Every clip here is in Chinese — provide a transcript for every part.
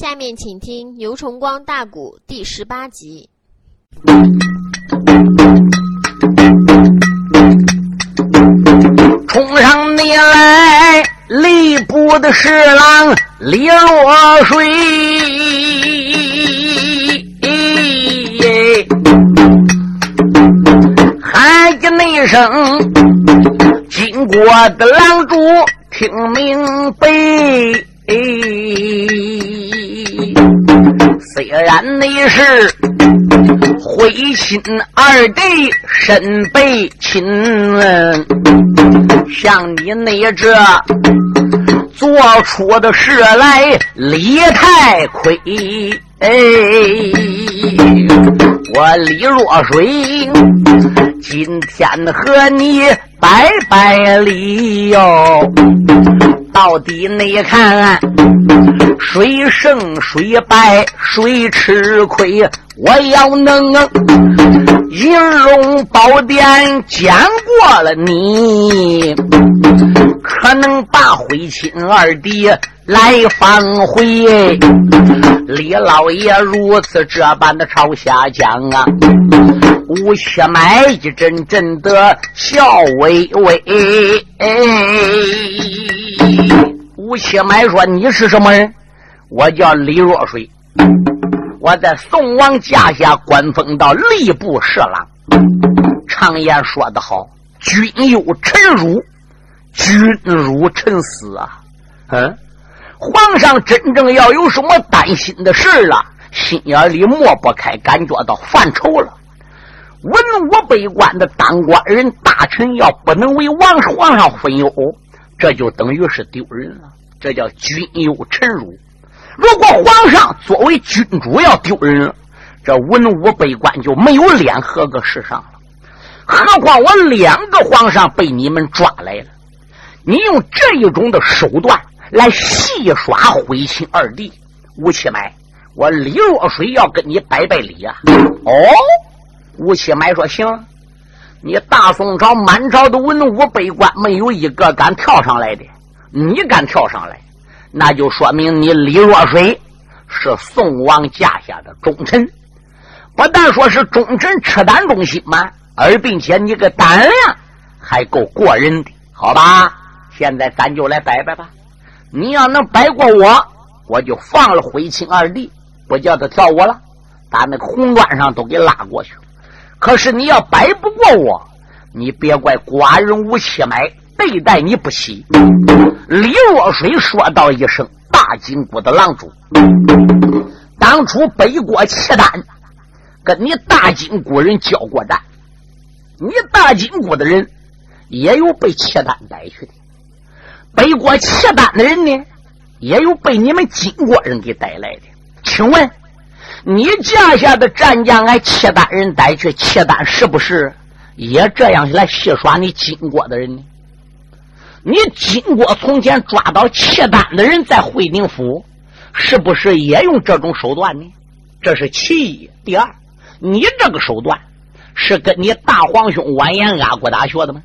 下面请听《牛崇光大鼓》第十八集。冲上你来，吏部的侍郎李若水，喊一那声，经过的郎主听明白。虽然你是会亲二弟身被亲，像你那这做出的事来理太亏。哎，我李若水今天和你拜拜礼哟。到底你看，谁胜谁败，谁吃亏？我要能银龙宝殿讲过了你，可能把徽钦二弟来放回。李老爷如此这般的朝下讲啊，吴七买一阵阵的笑微微。吴七买说：“你是什么人？我叫李若水，我在宋王驾下官封到吏部侍郎。常言说得好，君有臣辱，君辱臣死啊！嗯，皇上真正要有什么担心的事了，心眼里抹不开，感觉到犯愁了。文武百官的当官人大臣要不能为王皇上分忧。”这就等于是丢人了，这叫君有臣辱。如果皇上作为君主要丢人了，这文武百官就没有脸合个世上了。何况我两个皇上被你们抓来了，你用这一种的手段来戏耍徽钦二弟吴七买，我李若水要跟你拜拜礼啊！哦，吴七买说行。你大宋朝满朝的文武百官没有一个敢跳上来的，你敢跳上来，那就说明你李若水是宋王驾下的忠臣。不但说是忠臣，赤胆忠心嘛，而并且你个胆量还够过人的，好吧？现在咱就来摆摆吧。你要能摆过我，我就放了徽钦二弟，不叫他跳舞了，把那个红砖上都给拉过去。可是你要摆不过我，你别怪寡人无气买对待你不起。李若水说道一声：“大金国的郎主，当初北国契丹跟你大金国人交过战，你大金国的人也有被契丹逮去的，北国契丹的人呢，也有被你们金国人给带来的。请问？”你驾下的战将挨契丹人逮去，契丹是不是也这样来戏耍你金国的人呢？你金国从前抓到契丹的人在会宁府，是不是也用这种手段呢？这是其一。第二，你这个手段是跟你大皇兄完颜阿骨打学的吗？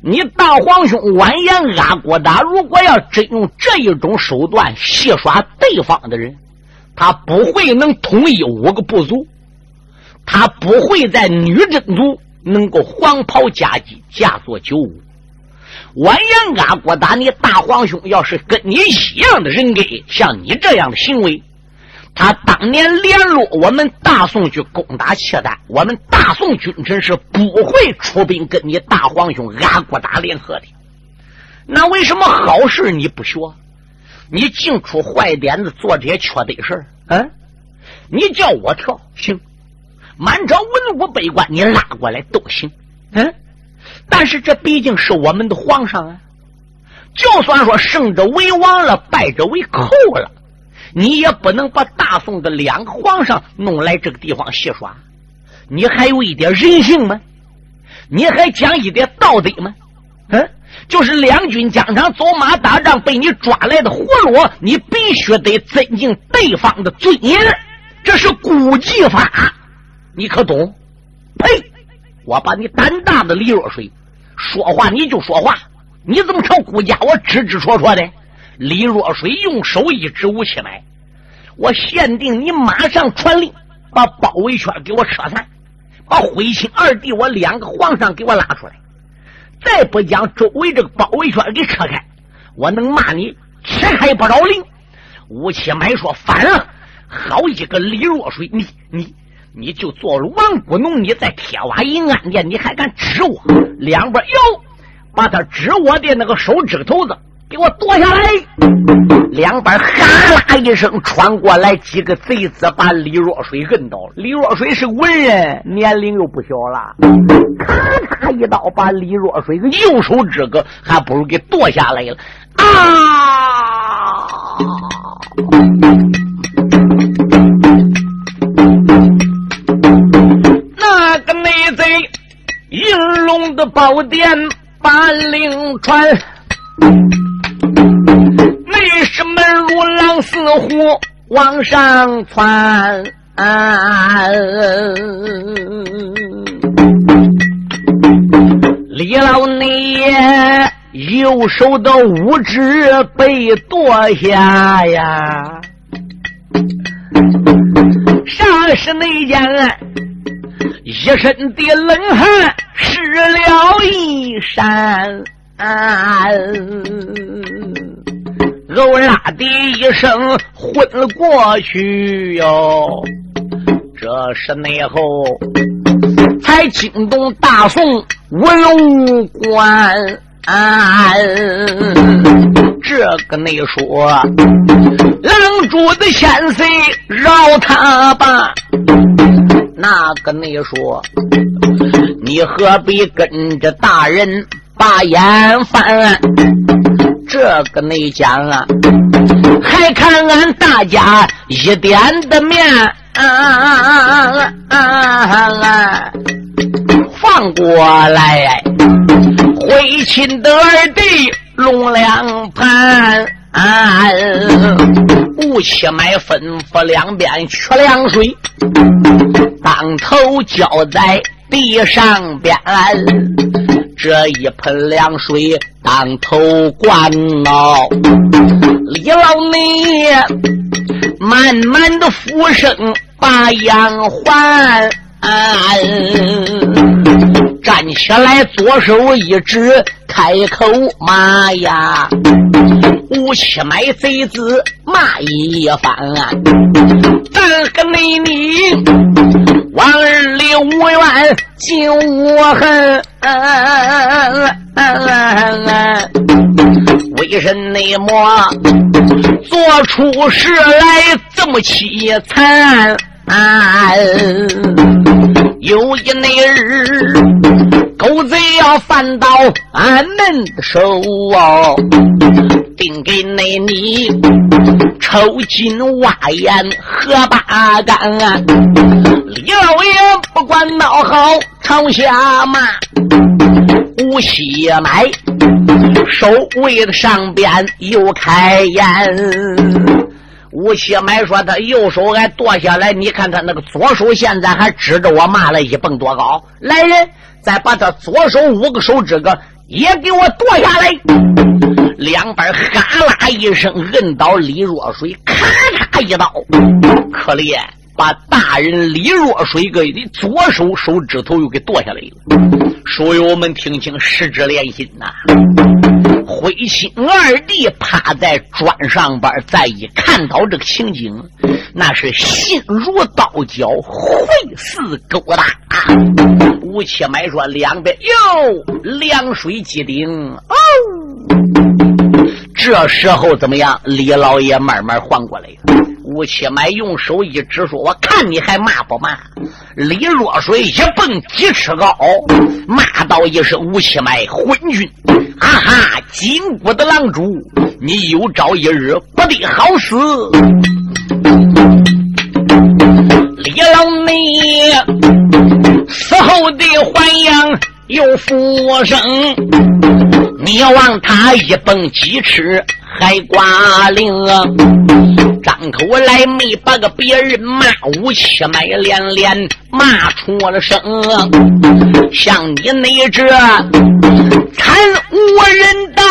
你大皇兄完颜阿骨打如果要真用这一种手段戏耍对方的人？他不会能统一五个部族，他不会在女真族能够黄袍加姬，嫁作九五。完颜阿骨打，你大皇兄要是跟你一样的人格，像你这样的行为，他当年联络我们大宋去攻打契丹，我们大宋君臣是不会出兵跟你大皇兄阿骨打联合的。那为什么好事你不学？你净出坏点子，做这些缺德事儿，嗯？你叫我跳行，满朝文武百官你拉过来都行，嗯？但是这毕竟是我们的皇上啊，就算说胜者为王了，败者为寇了，你也不能把大宋的两个皇上弄来这个地方戏耍，你还有一点人性吗？你还讲一点道德吗？嗯？就是两军疆场走马打仗被你抓来的活路，你必须得尊敬对方的尊严，这是古技法，你可懂？呸！我把你胆大的李若水，说话你就说话，你怎么成顾家我支支戳戳的？李若水用手一指吴七买，我限定你马上传令，把包围圈给我撤散，把徽钦二弟我两个皇上给我拉出来。再不将周围这个包围圈给扯开，我能骂你吃开不饶人。吴七买说反了，好一个李若水，你你你就做了王姑农，你在铁瓦营安殿，你还敢指我？两边哟，把他指我的那个手指头子。我剁下来！两边哈啦一声穿过来，几个贼子把李若水摁倒。李若水是文人，年龄又不小了，咔嚓一刀把李若水个右手指个还不如给剁下来了。啊！那个内贼银龙的宝殿把令传。如狼似虎往上窜，李老内右手的五指被剁下呀，啥是内奸？一身的冷汗湿了衣衫。偶啦的一声昏了过去哟，这是内后才惊动大宋文武官。这个内说，狼主的千岁饶他吧。那个内说，你何必跟着大人？把眼翻，这个内讲啊，还看俺大家一点的面啊啊啊啊啊，放过来，回亲的二弟龙两盘，吴七买吩咐两边取凉水，当头浇在地上边。这一盆凉水当头灌哦，李老内慢慢的俯身把杨环站起来，左手一指，开口骂呀。吴七买贼子骂一番，咱和内你往日里无怨尽无恨，为甚内么做出事来这么凄惨？有一那日，狗贼要犯到俺们的手哦，定给那你抽筋挖眼喝八干啊！李老爷不管闹好，朝下骂，无锡买守卫的上边又开眼。吴七买说：“他右手还剁下来，你看他那个左手现在还指着我骂了一蹦多高。来人，再把他左手五个手指头也给我剁下来。”两边哈啦一声，摁倒李若水，咔嚓一刀，可怜把大人李若水个的左手手指头又给剁下来了。书友们听清，十指连心呐！灰心二弟趴在砖上边，再一看到这个情景，那是心如刀绞，会似狗打。吴七买说：“两边哟，凉水激顶哦。”这时候怎么样？李老爷慢慢缓过来了。吴七买用手一指说：“我看你还骂不骂？”李若水一蹦几尺高，骂道一声：“吴七买昏君！啊哈！金国的狼主，你有朝一日不得好死！”李老内死后的还阳又复生，你望他一蹦几尺还挂铃。张口来没把个别人骂，武七买连连骂出了声。像你那这惨无人道，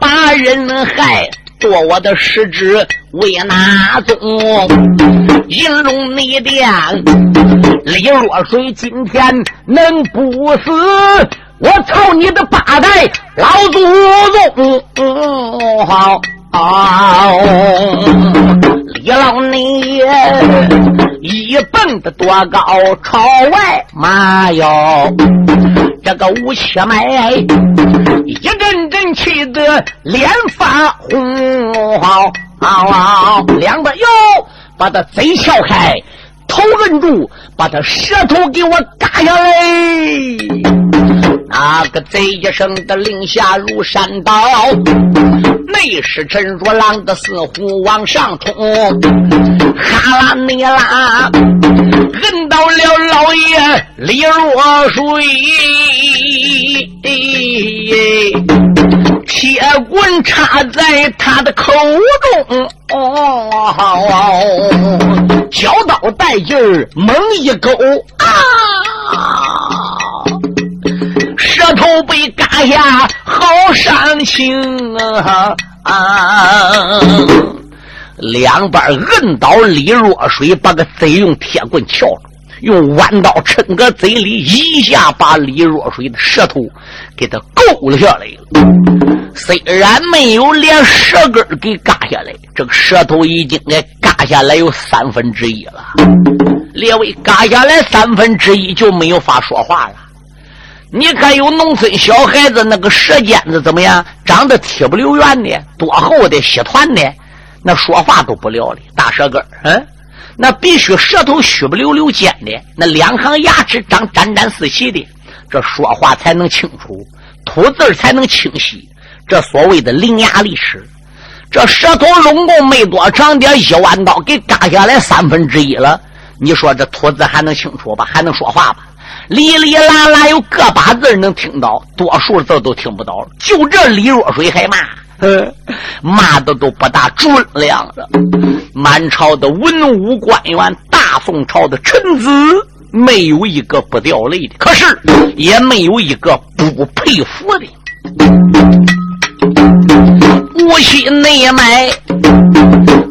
把人害，做我的使者为哪宗？银龙内殿，李若水今天能不死？我操你的八代老祖宗！好。李老你一蹦子多高，朝外马哟！这个吴七迈一阵阵气得脸发红，两个哟，把他嘴撬开，头摁住，把他舌头给我嘎下来。那个贼一声的令下如山倒。内侍陈若郎的似乎往上冲，哈拉尼拉，摁到了老爷李若水，铁棍插在他的口中，交刀带劲儿猛一勾啊！舌头被割下，好伤心啊！两边摁倒李若水，把个贼用铁棍撬住，用弯刀抻个嘴里，一下把李若水的舌头给他勾了下来了。虽然没有连舌根给割下来，这个舌头已经给割下来有三分之一了。列位，割下来三分之一就没有法说话了。你看，有农村小孩子那个舌尖子怎么样？长得铁不溜圆的，多厚的血团的，那说话都不了的。大舌根儿嗯，那必须舌头虚不溜溜尖的，那两行牙齿长沾沾四齐的，这说话才能清楚，吐字才能清晰。这所谓的伶牙俐齿，这舌头拢共没多长点，一弯刀给割下来三分之一了。你说这吐字还能清楚吧？还能说话吧？哩哩啦啦有个把字能听到，多数字都听不到了。就这李若水还骂，骂的都不大准量了。满朝的文武官员，大宋朝的臣子，没有一个不掉泪的，可是也没有一个不佩服的。无锡内脉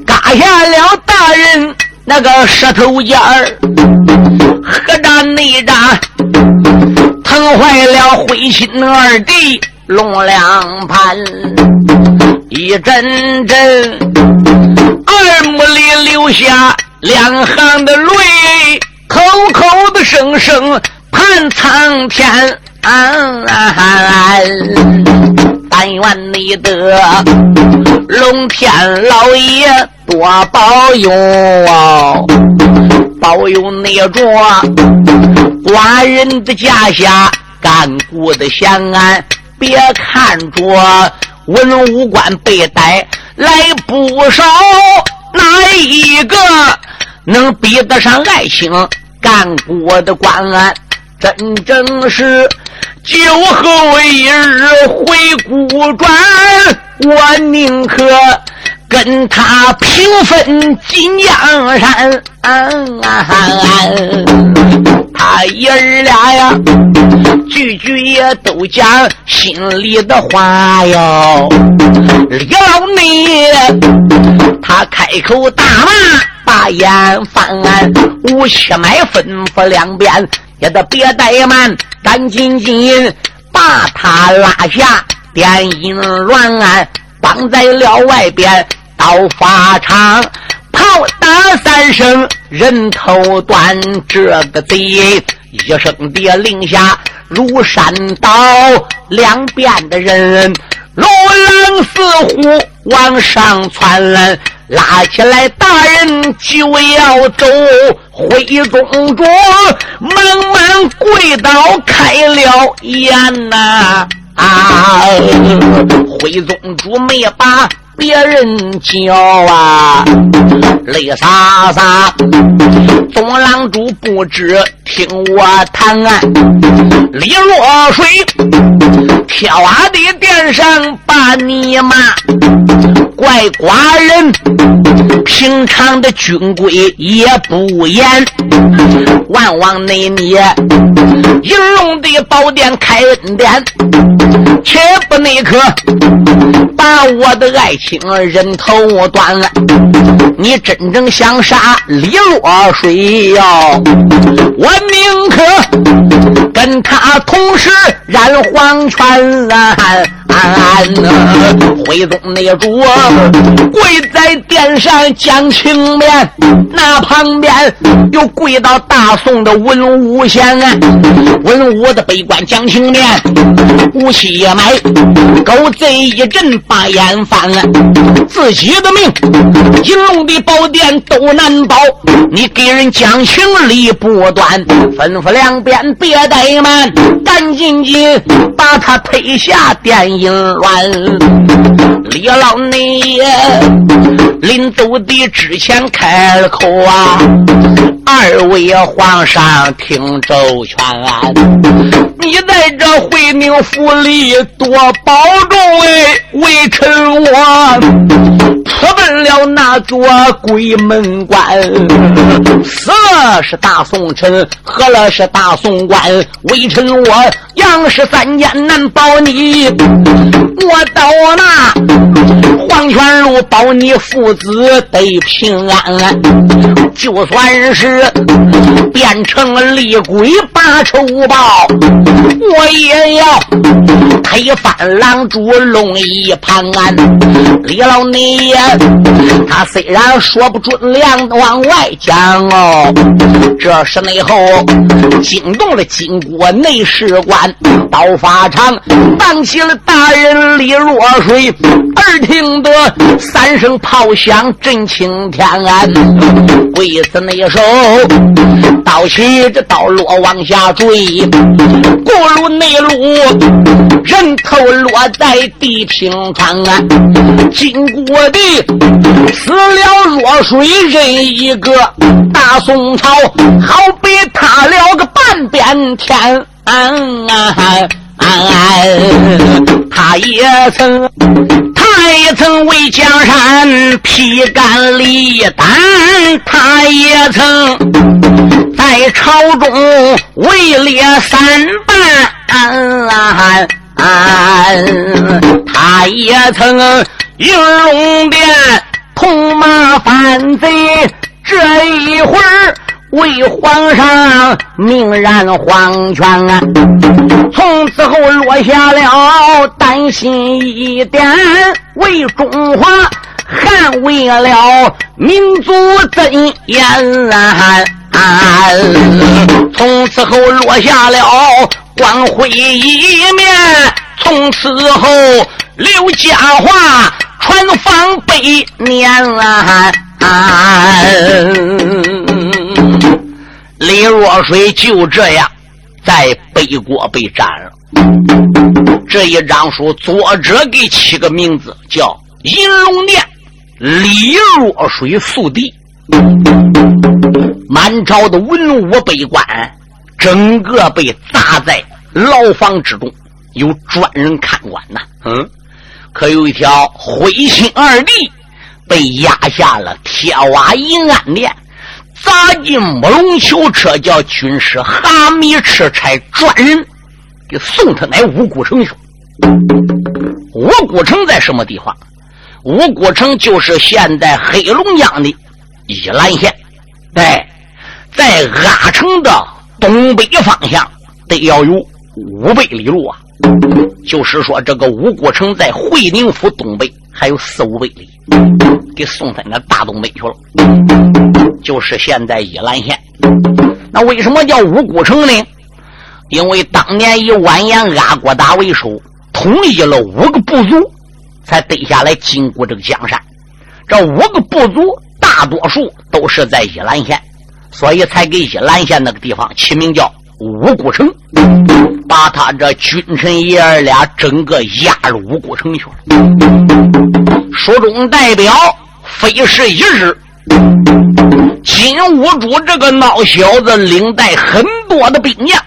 割下了大人那个舌头尖儿。何战内战，疼坏了灰心二弟龙两盘，一阵阵耳目里流下两行的泪，口口的声声盼苍天。但愿你的龙天老爷多保佑，保佑那着寡人的家下干固的贤安。别看着文武官被逮来不少，哪一个能比得上爱卿干过的官安？真正是。酒后一日回故转，我宁可跟他平分金江山。他爷儿俩呀，句句也都讲心里的话哟。李老内，他开口大骂，把眼翻，吴七迈吩咐两边。也得别怠慢，赶紧紧把他拉下，电音乱按，绑在了外边刀法场，炮打三声，人头断。这个贼一声的令下如山倒，两边的人如狼似虎往上窜。拉起来，大人就要走。徽宗主忙忙跪倒，开了眼呐！啊，徽宗主没把别人叫啊，泪洒洒。东郎主不知听我谈啊，李若水跳啊的殿上把你骂，怪寡人平常的军规也不严，万望内你银龙的宝殿开恩典，切那可把我的爱情人头断了。你真正想杀李若水哟，我宁可跟他同时染黄泉了！安呢徽宗内主跪在殿上讲情面，那旁边又跪到大宋的文武贤啊，文武的北关讲情面，武器也买，狗贼一阵把眼翻了，自己的命，金龙的宝殿都难保，你给人讲情理不断，吩咐两边别怠慢，赶紧紧把他推下殿营乱。李老内临走的之前开了口啊，二位皇上听周全，你在这回宁府里多保重哎，微臣我出奔了那座鬼门关，死了是大宋臣，喝了是大宋官，微臣我杨氏三间难保你，我到那。黄泉路保你父子得平安，就算是变成厉鬼把仇报，我也要推翻狼主龙一盘。李老你他虽然说不准量往外讲哦，这是内后惊动了金国内侍官，刀法长荡起了大人李若水。耳听得三声炮响震青天，鬼子那手刀起这刀落往下坠，轱辘内路人头落在地平川，金国的死了落水人一个，大宋朝好比塌了个半边天。啊他也曾，他也曾为江山披肝沥胆，他也曾在朝中位列三班，他也曾应龙殿痛骂反贼，这一会儿。为皇上命染黄泉啊！从此后落下了担心一点，为中华捍卫了民族尊严啊！从此后落下了光辉一面，从此后刘家话传芳百年啊！李若水就这样在北国被斩了。这一章书作者给起个名字叫《银龙殿李若水宿敌》。满朝的文武百官整个被砸在牢房之中，有专人看管呐。嗯，可有一条灰心二弟被压下了铁瓦银安殿。砸进木龙囚车，叫军师哈密赤差专人给送他来五谷城去。五谷城在什么地方？五谷城就是现在黑龙江的依兰县。哎，在阿城的东北方向，得要有五百里路啊。就是说，这个五谷城在会宁府东北还有四五百里，给送他那大东北去了。就是现在宜兰县。那为什么叫五谷城呢？因为当年以完颜阿骨打为首，统一了五个部族，才得下来金国这个江山。这五个部族大多数都是在宜兰县，所以才给宜兰县那个地方起名叫。五谷城，把他这君臣爷儿俩整个压入五谷城去了。书中代表非是一日，金兀术这个孬小子领带很多的兵将，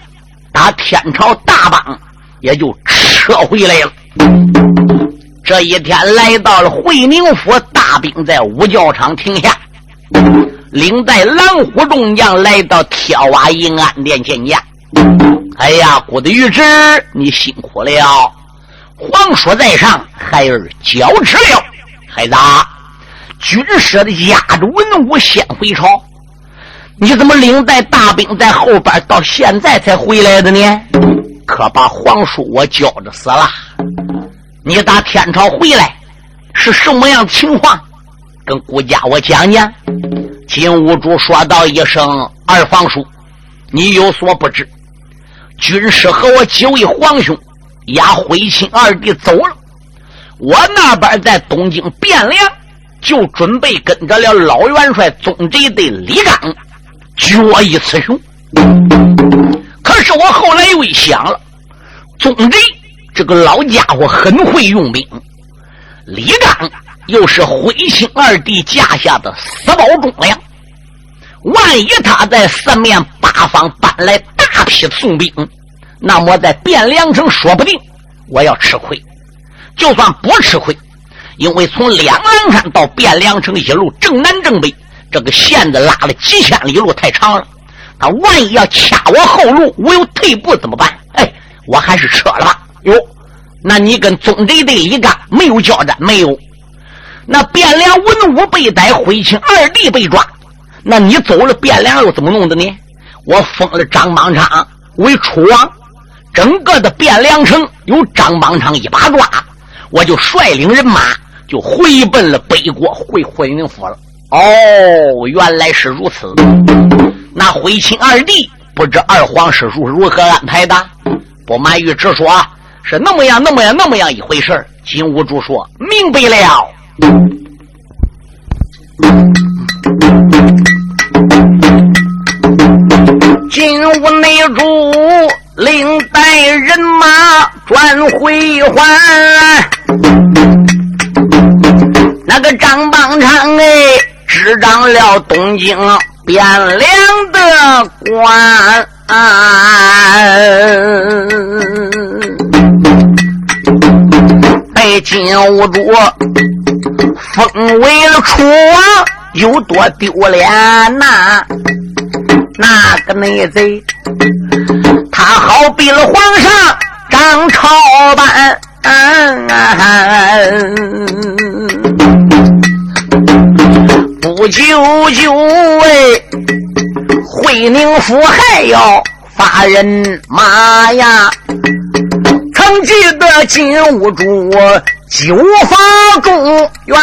打天朝大邦也就撤回来了。这一天来到了会宁府，大兵在五教场停下，领带蓝虎众将来到天瓦营安殿见驾。哎呀，郭德玉侄，你辛苦了！皇叔在上，孩儿交旨了。孩子，军师的压着文武先回朝，你怎么领带大兵在后边，到现在才回来的呢？可把皇叔我叫着死了。你打天朝回来是什么样情况？跟顾家我讲讲。金兀术说道一声：“二房叔，你有所不知，军师和我几位皇兄押徽钦二弟走了。我那边在东京汴梁，就准备跟着了老元帅宗贼的李刚决一雌雄。可是我后来又一想了，宗贼。”这个老家伙很会用兵，李刚又是徽钦二弟架下的死保忠良，万一他在四面八方搬来大批宋兵，那么在汴梁城说不定我要吃亏。就算不吃亏，因为从两狼山到汴梁城一路正南正北，这个线子拉了几千里路太长了，他万一要掐我后路，我又退步怎么办？哎，我还是撤了吧。哟，那你跟宗贼队一干没有交战？没有。那汴梁文武被逮，徽钦二弟被抓，那你走了汴梁又怎么弄的呢？我封了张邦昌为楚王，整个的汴梁城由张邦昌一把抓，我就率领人马就回奔了北国，回会宁府了。哦，原来是如此。那徽钦二弟不知二皇是如如何安排的？不瞒于直说。是那么样，那么样，那么样一回事金兀术说明白了。金兀内主领带人马转回还，那个张邦昌哎，执掌了东京汴梁的官。被金兀术封为了楚王，有多丢脸呐？那个内贼，他好比了皇上张超般，不久就为惠宁府还要发人马呀。曾记得金兀术九法中原，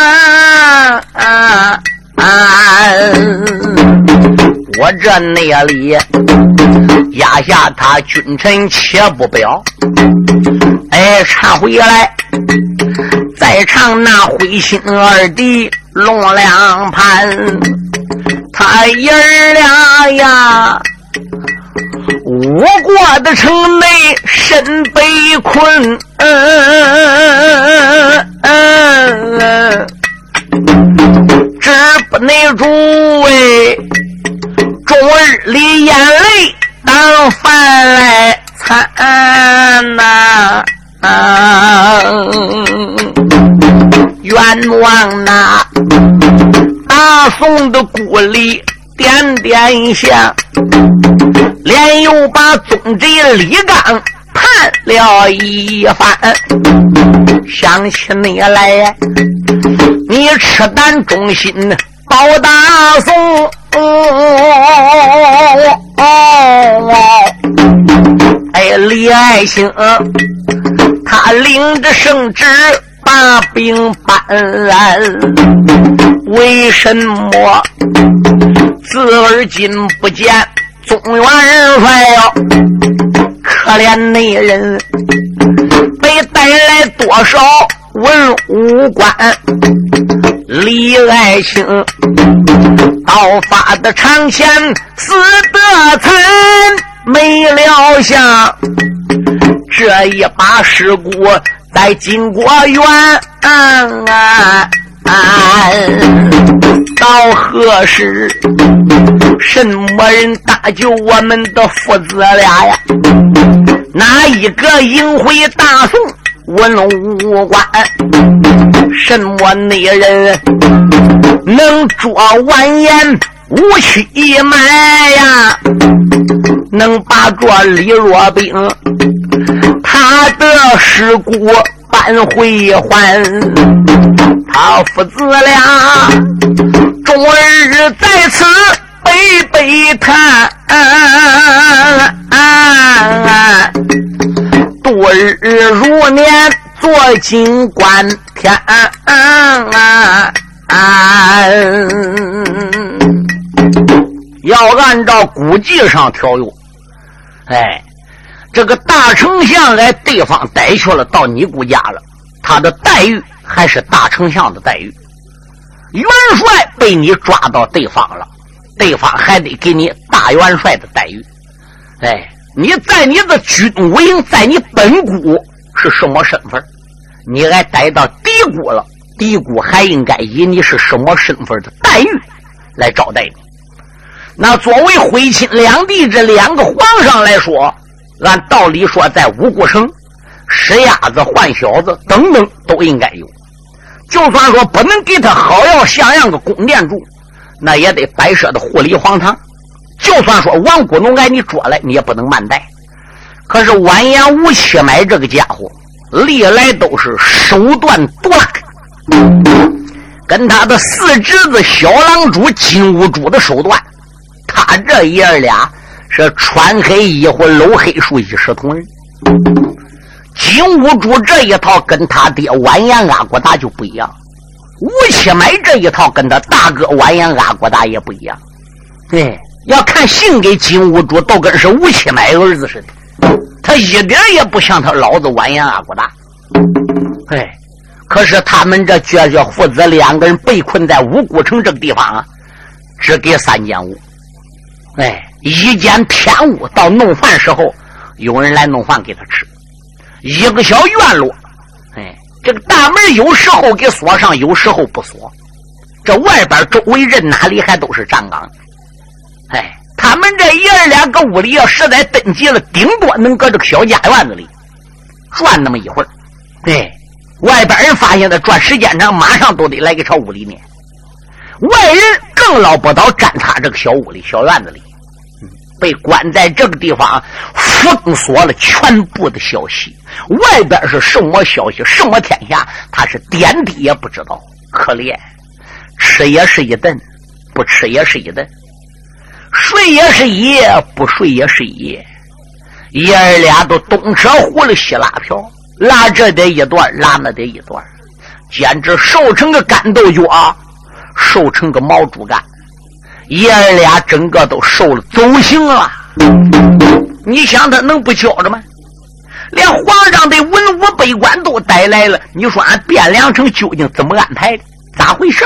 我这内里压下他君臣且不表，哎，唱回来，再唱那灰心二弟龙两盘，他爷儿俩呀。我国的城内身被困，这不内助哎，终日里眼泪当饭来餐呐，冤枉呐大宋的故里。点点香，连又把宗贼李刚判了一番。想起你来，你赤胆忠心保大宋。哎，李爱卿，他领着圣旨。把兵搬来，为什么自而今不见宗元帅哟？可怜那人被带来多少文武官？李爱卿刀法的长前死得惨，没料想这一把尸骨。在金国园，到何时？什么人搭救我们的父子俩呀？哪一个迎回大宋文武官？什么内人能捉完颜吴七埋呀？能把这李若冰他的尸骨？搬回还，他父子俩终日在此悲悲叹，度日如年做金官天。要按照古籍上条约，哎。这个大丞相来对方逮去了，到你姑家了，他的待遇还是大丞相的待遇。元帅被你抓到对方了，对方还得给你大元帅的待遇。哎，你在你的军武营，在你本姑是什么身份？你还逮到敌姑了，敌姑还应该以你是什么身份的待遇来招待你。那作为徽钦两地这两个皇上来说。按道理说，在五谷城，石鸭子、换小子等等都应该有。就算说不能给他好要像样的宫殿住，那也得摆设的护理皇堂。就算说王姑农挨你捉来，你也不能慢待。可是完颜吴七买这个家伙，历来都是手段毒辣，跟他的四侄子小狼主金兀术的手段，他这爷儿俩。是穿黑衣服、搂黑树一视同仁。金兀术这一套跟他爹完颜阿骨达就不一样，吴七买这一套跟他大哥完颜阿骨达也不一样。对，要看性给金兀术都跟是吴七买儿子似的，他一点也不像他老子完颜阿骨达。哎，可是他们这绝绝父子两个人被困在五谷城这个地方啊，只给三间屋。哎。一间偏屋，到弄饭时候，有人来弄饭给他吃。一个小院落，哎，这个大门有时候给锁上，有时候不锁。这外边周围人哪里还都是站岗？哎，他们这爷儿俩搁屋里要实在登急了，顶多能搁这个小家院子里转那么一会儿。对，外边人发现他转时间长，马上都得来给朝屋里面。外人更捞不到站他这个小屋里、小院子里。被关在这个地方，封锁了全部的消息。外边是什么消息，什么天下，他是点滴也不知道。可怜，吃也是一顿，不吃也是一顿；睡也是一夜，不睡也是一夜。爷儿俩都东扯葫芦西拉瓢，拉这得一段，拉那得一段，简直瘦成个干豆角，瘦成个毛竹竿。爷儿俩整个都瘦了，走形了。你想他能不焦着吗？连皇上的文武百官都带来了。你说俺汴梁城究竟怎么安排的？咋回事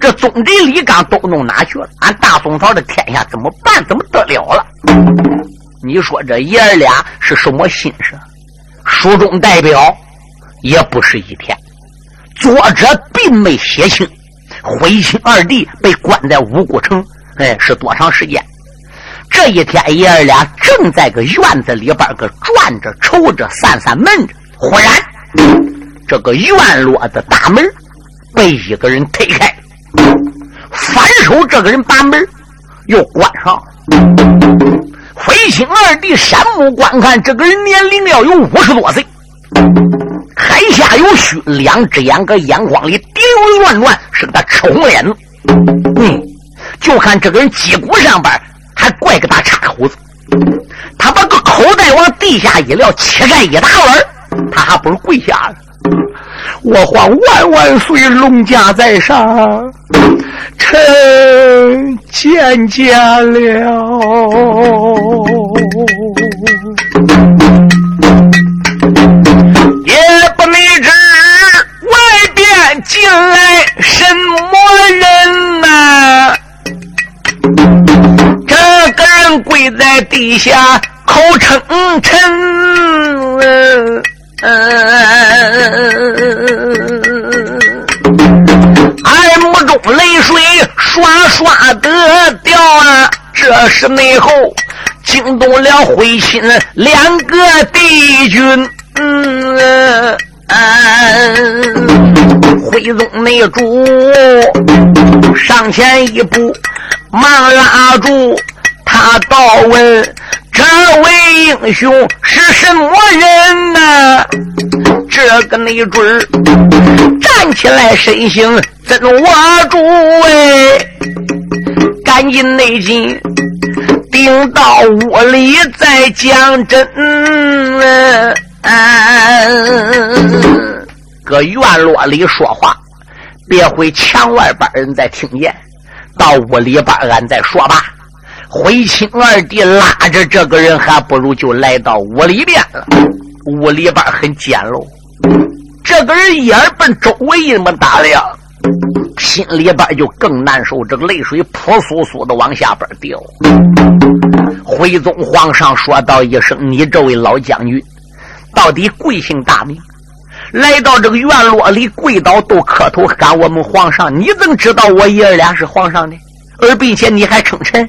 这宗贼李刚都弄哪去了？俺大宋朝的天下怎么办？怎么得了了？你说这爷儿俩是什么心事？书中代表也不是一天，作者并没写清。徽钦二弟被关在五谷城，哎，是多长时间？这一天，爷儿俩正在个院子里边个转着、瞅着、散散闷着。忽然，这个院落的大门被一个人推开，反手这个人把门又关上。徽钦二弟闪目观看，这个人年龄要有五十多岁。海下有须，两只眼搁眼眶里滴溜乱转，是个吃红脸。嗯，就看这个人脊骨上边还怪个大叉胡子。他把个口袋往地下一撂，乞丐一大碗，他还不如跪下了。我皇万万岁，龙家在上，臣见见了。什么人呐？这个人跪在地下口称臣，中泪水刷刷的掉啊！这是内后惊动了徽钦两个帝君。嗯，嗯徽宗内主上前一步，忙拉住他，倒问：“这位英雄是什么人呢？”这个内准站起来，身形怎握住？哎，赶紧内进，顶到屋里再讲真。搁院落里说话，别回墙外边人再听见。到屋里边俺再说吧。回亲二弟拉着这个人，还不如就来到屋里边了。屋里边很简陋，这个人眼奔周围那么打量，心里边就更难受。这个泪水扑簌簌的往下边掉。徽宗皇上说道一声：“你这位老将军。”到底贵姓大名？来到这个院落里跪倒都磕头喊我们皇上。你怎么知道我爷儿俩是皇上的？而并且你还称臣？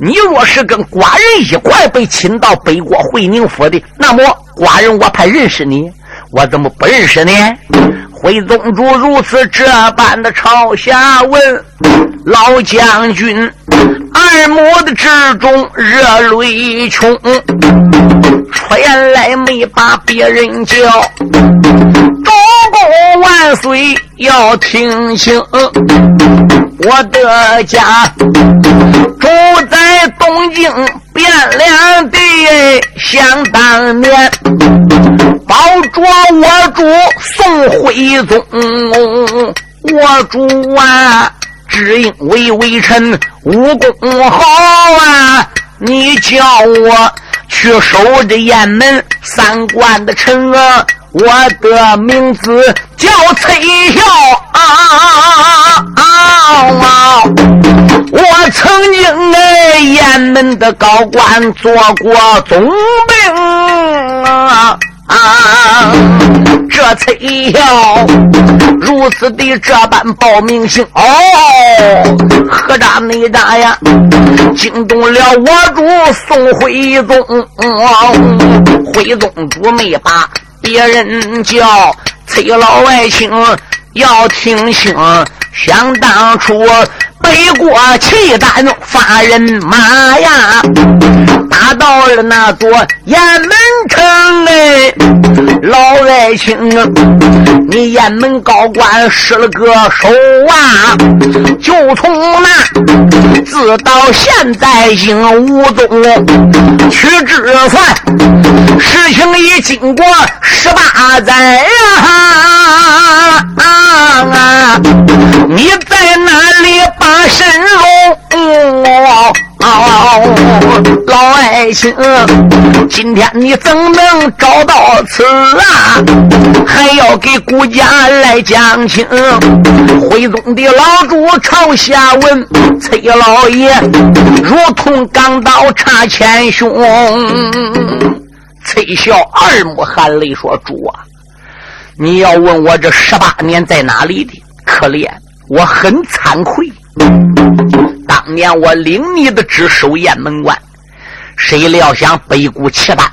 你若是跟寡人一块被请到北国会宁府的，那么寡人我还认识你。我怎么不认识呢？回宗主如此这般的朝下问老将军，耳目的之中热泪冲。原来没把别人叫，主公万岁要听清，我的家住在东京汴梁地，想当年保着我主宋徽宗，我主啊，只因为微臣武功好啊，你叫我。去守着雁门三关的城啊！我的名字叫崔孝啊！我曾经哎雁门的高官做过总兵啊！啊这崔孝如此的这般报名姓哦，何扎内扎呀，惊动了我主宋徽宗。徽宗主没把别人叫，崔老外卿要听清，想当初。北国契丹发人马呀，打到了那座雁门城哎，老爱卿啊，你雁门高官失了个手啊，就从那自到现在应无踪，屈指算，事情已经过十八载呀，啊，你在老爱卿，今天你怎能找到此啊？还要给顾家来讲情。徽宗的老主朝下问崔老爷，如同钢刀插前胸。崔孝二目含泪说：“主啊，你要问我这十八年在哪里的？可怜，我很惭愧。”当年我领你的职守雁门关，谁料想北固契丹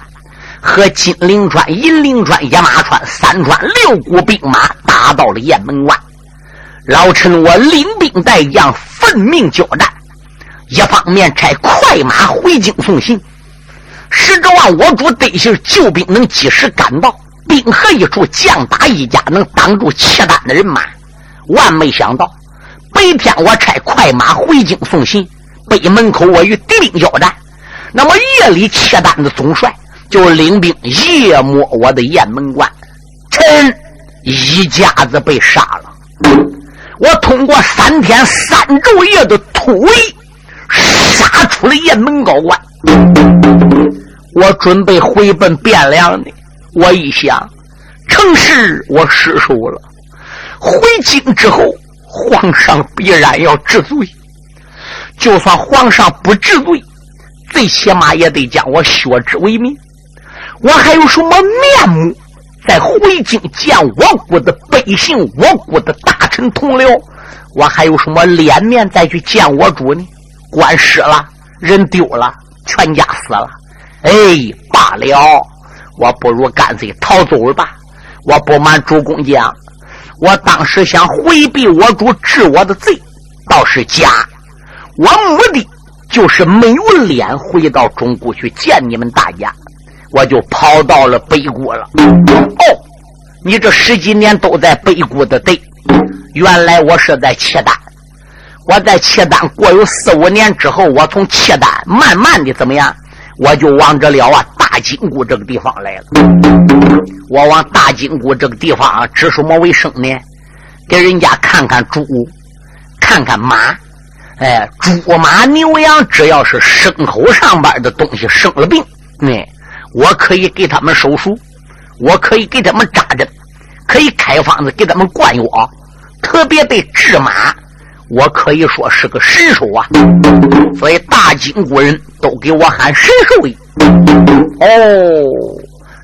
和金陵川、银陵川、野马川三川六股兵马打到了雁门关，老臣我领兵带将奋命交战，一方面差快马回京送信，实指望我主得信救兵能及时赶到，兵河一处将打一家能挡住契丹的人马，万没想到。白天我差快马回京送信，北门口我与敌兵交战。那么夜里契丹的总帅就领兵夜摸我的雁门关，臣一家子被杀了。我通过三天三昼夜的突围，杀出了雁门高关。我准备回奔汴梁呢。我一想，城市我失守了，回京之后。皇上必然要治罪，就算皇上不治罪，最起码也得将我削职为民。我还有什么面目再回京见我国的百姓，我国的大臣同僚，我还有什么脸面再去见我主呢？官失了，人丢了，全家死了。哎，罢了，我不如干脆逃走了吧。我不瞒主公讲，我当时想回避我主治我的罪，倒是假。我目的就是没有脸回到中国去见你们大家。我就跑到了北国了。哦，你这十几年都在北国的对，原来我是在契丹。我在契丹过有四五年之后，我从契丹慢慢的怎么样，我就往这了啊大金谷这个地方来了。我往大金谷这个地方啊指什么为生呢？给人家看看猪，看看马。哎，猪马牛羊，只要是牲口上边的东西生了病，哎。我可以给他们手术，我可以给他们扎针，可以开方子给他们灌药，特别对治马，我可以说是个神手啊！所以大金国人都给我喊神兽医。哦，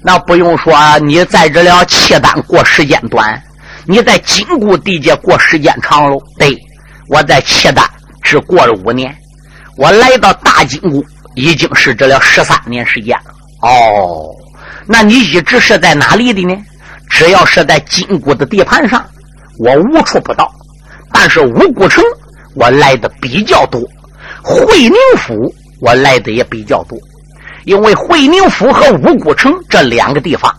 那不用说，你在这了契丹过时间短，你在金谷地界过时间长喽。对，我在契丹只过了五年，我来到大金谷已经是这了十三年时间了。哦，那你一直是在哪里的呢？只要是在金谷的地盘上，我无处不到。但是五谷城我来的比较多，会宁府我来的也比较多。因为会宁府和五谷城这两个地方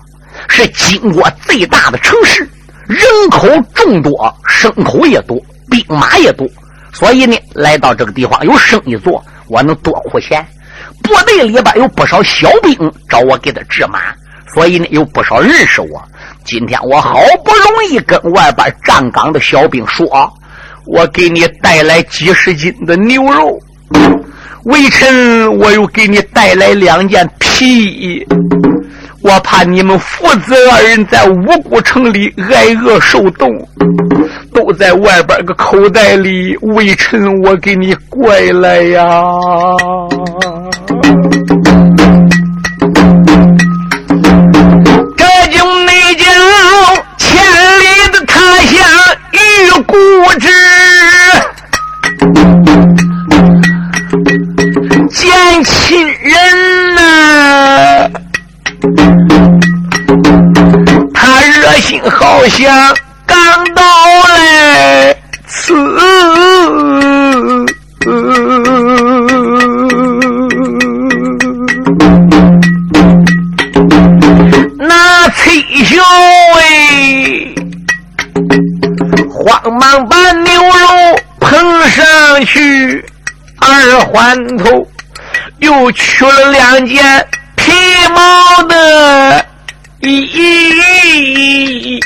是金国最大的城市，人口众多，牲口也多，兵马也多，所以呢，来到这个地方有生意做，我能多付钱。部队里边有不少小兵找我给他治马，所以呢有不少认识我。今天我好不容易跟外边站岗的小兵说：“我给你带来几十斤的牛肉，微臣我又给你带来两件皮衣。我怕你们父子二人在五谷城里挨饿受冻，都在外边个口袋里。微臣我给你拐来呀。”这就内叫千里的他乡遇故知，好像刚到来此。退休哎，慌忙把牛肉捧上去，二环头又取了两件皮毛的衣。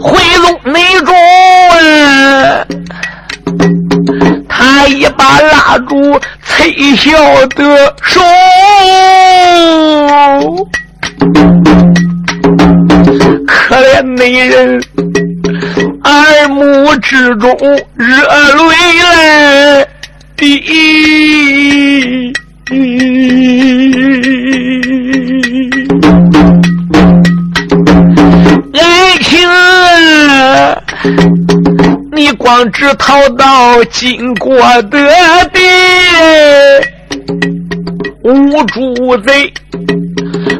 回龙内中啊，他一把拉住。崔小的手，可怜那人耳目之中热泪来滴。爱情！你光知逃到金国的地，无主贼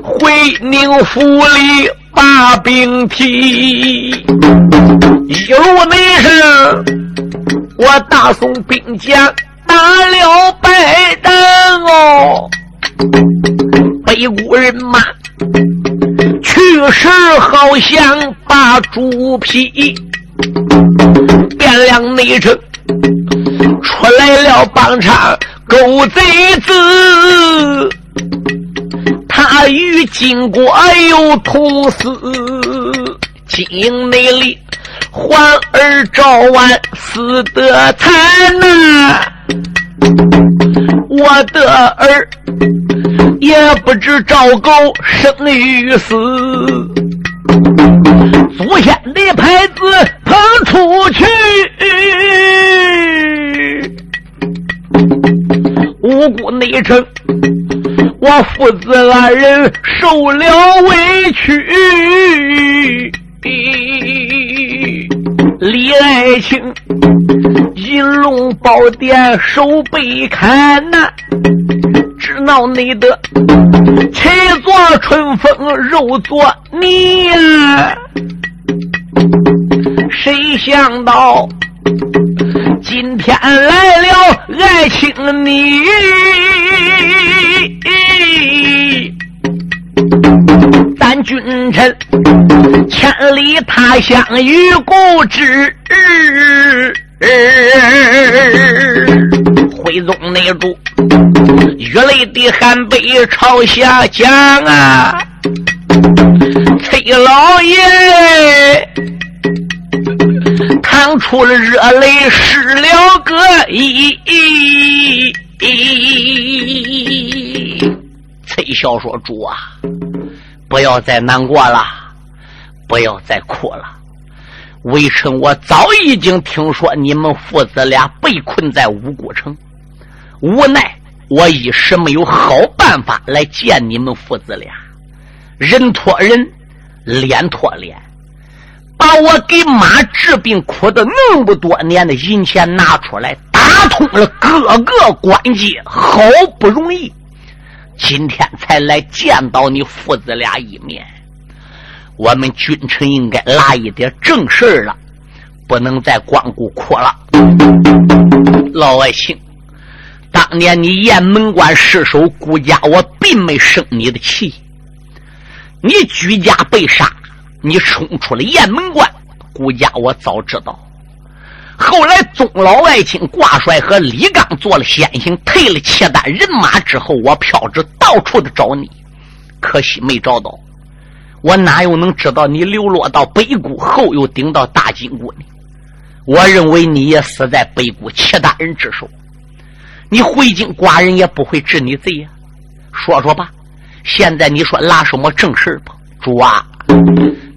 回宁府里把兵提，一路内上我大宋兵将打了败仗哦，北国人马去时好像把猪皮。汴梁内城出来了帮场狗贼子，他与金国有同死，金营内里环儿赵完死得惨呐，我的儿也不知赵狗生与死。祖先的牌子捧出去，无辜内臣，我父子二人受了委屈。李爱卿，银龙宝殿守备看呐，只闹你的柴做春风，肉做泥呀。谁想到今天来了爱卿你？咱君臣千里他乡与故知，徽宗内主雨泪的汗杯朝下讲啊！崔老爷淌出了热泪，湿了个衣。崔孝说：“主啊！”不要再难过了，不要再哭了。微臣我早已经听说你们父子俩被困在五谷城，无奈我一时没有好办法来见你们父子俩。人托人，脸托脸，把我给妈治病苦的那么多年的银钱拿出来，打通了各个关节，好不容易。今天才来见到你父子俩一面，我们君臣应该拉一点正事儿了，不能再光顾哭了。老爱卿，当年你雁门关失守，顾家我并没生你的气。你居家被杀，你冲出了雁门关，顾家我早知道。后来，宗老爱卿挂帅和李刚做了先行，退了契丹人马之后，我飘着到处的找你，可惜没找到。我哪又能知道你流落到北谷后又顶到大金国呢？我认为你也死在北谷契丹人之手。你回京，寡人也不会治你罪呀。说说吧，现在你说拉什么正事吧，主啊。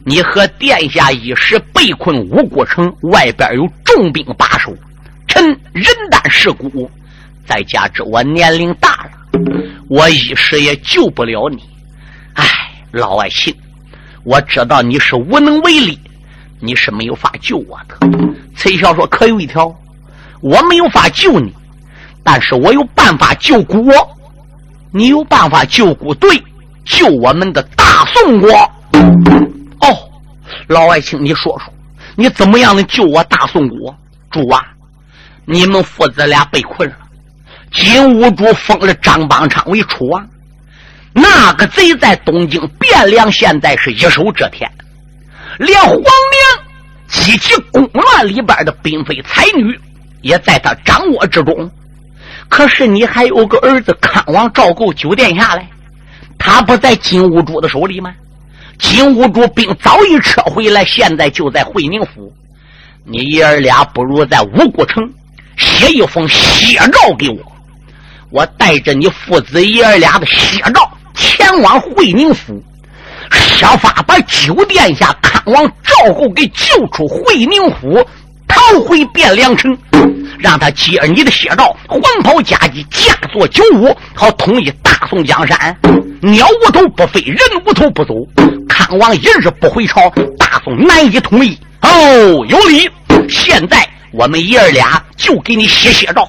你和殿下一时被困五谷城，外边有重兵把守，臣人单势孤，再加之我年龄大了，我一时也救不了你。唉，老爱卿，我知道你是无能为力，你是没有法救我的。崔孝说：“可有一条，我没有法救你，但是我有办法救国。你有办法救国，对，救我们的大宋国。”哦，老爱卿，你说说，你怎么样能救我大宋国？主啊，你们父子俩被困了，金兀术封了张邦昌为楚王，那个贼在东京汴梁，现在是一手遮天，连皇陵及其宫乱里边的嫔妃才女也在他掌握之中。可是你还有个儿子康王赵构九殿下来，他不在金兀术的手里吗？金兀术兵早已撤回来，现在就在会宁府。你爷儿俩不如在五谷城写一封血诏给我，我带着你父子爷儿俩的血诏前往会宁府，设法把九殿下康王赵构给救出会宁府，逃回汴梁城，让他接你的血诏，黄袍加急，驾坐九五，好统一大宋江山。鸟无头不飞，人无头不走。康王一日不回朝，大宋难以统一。哦，有理。现在我们爷儿俩就给你写写照。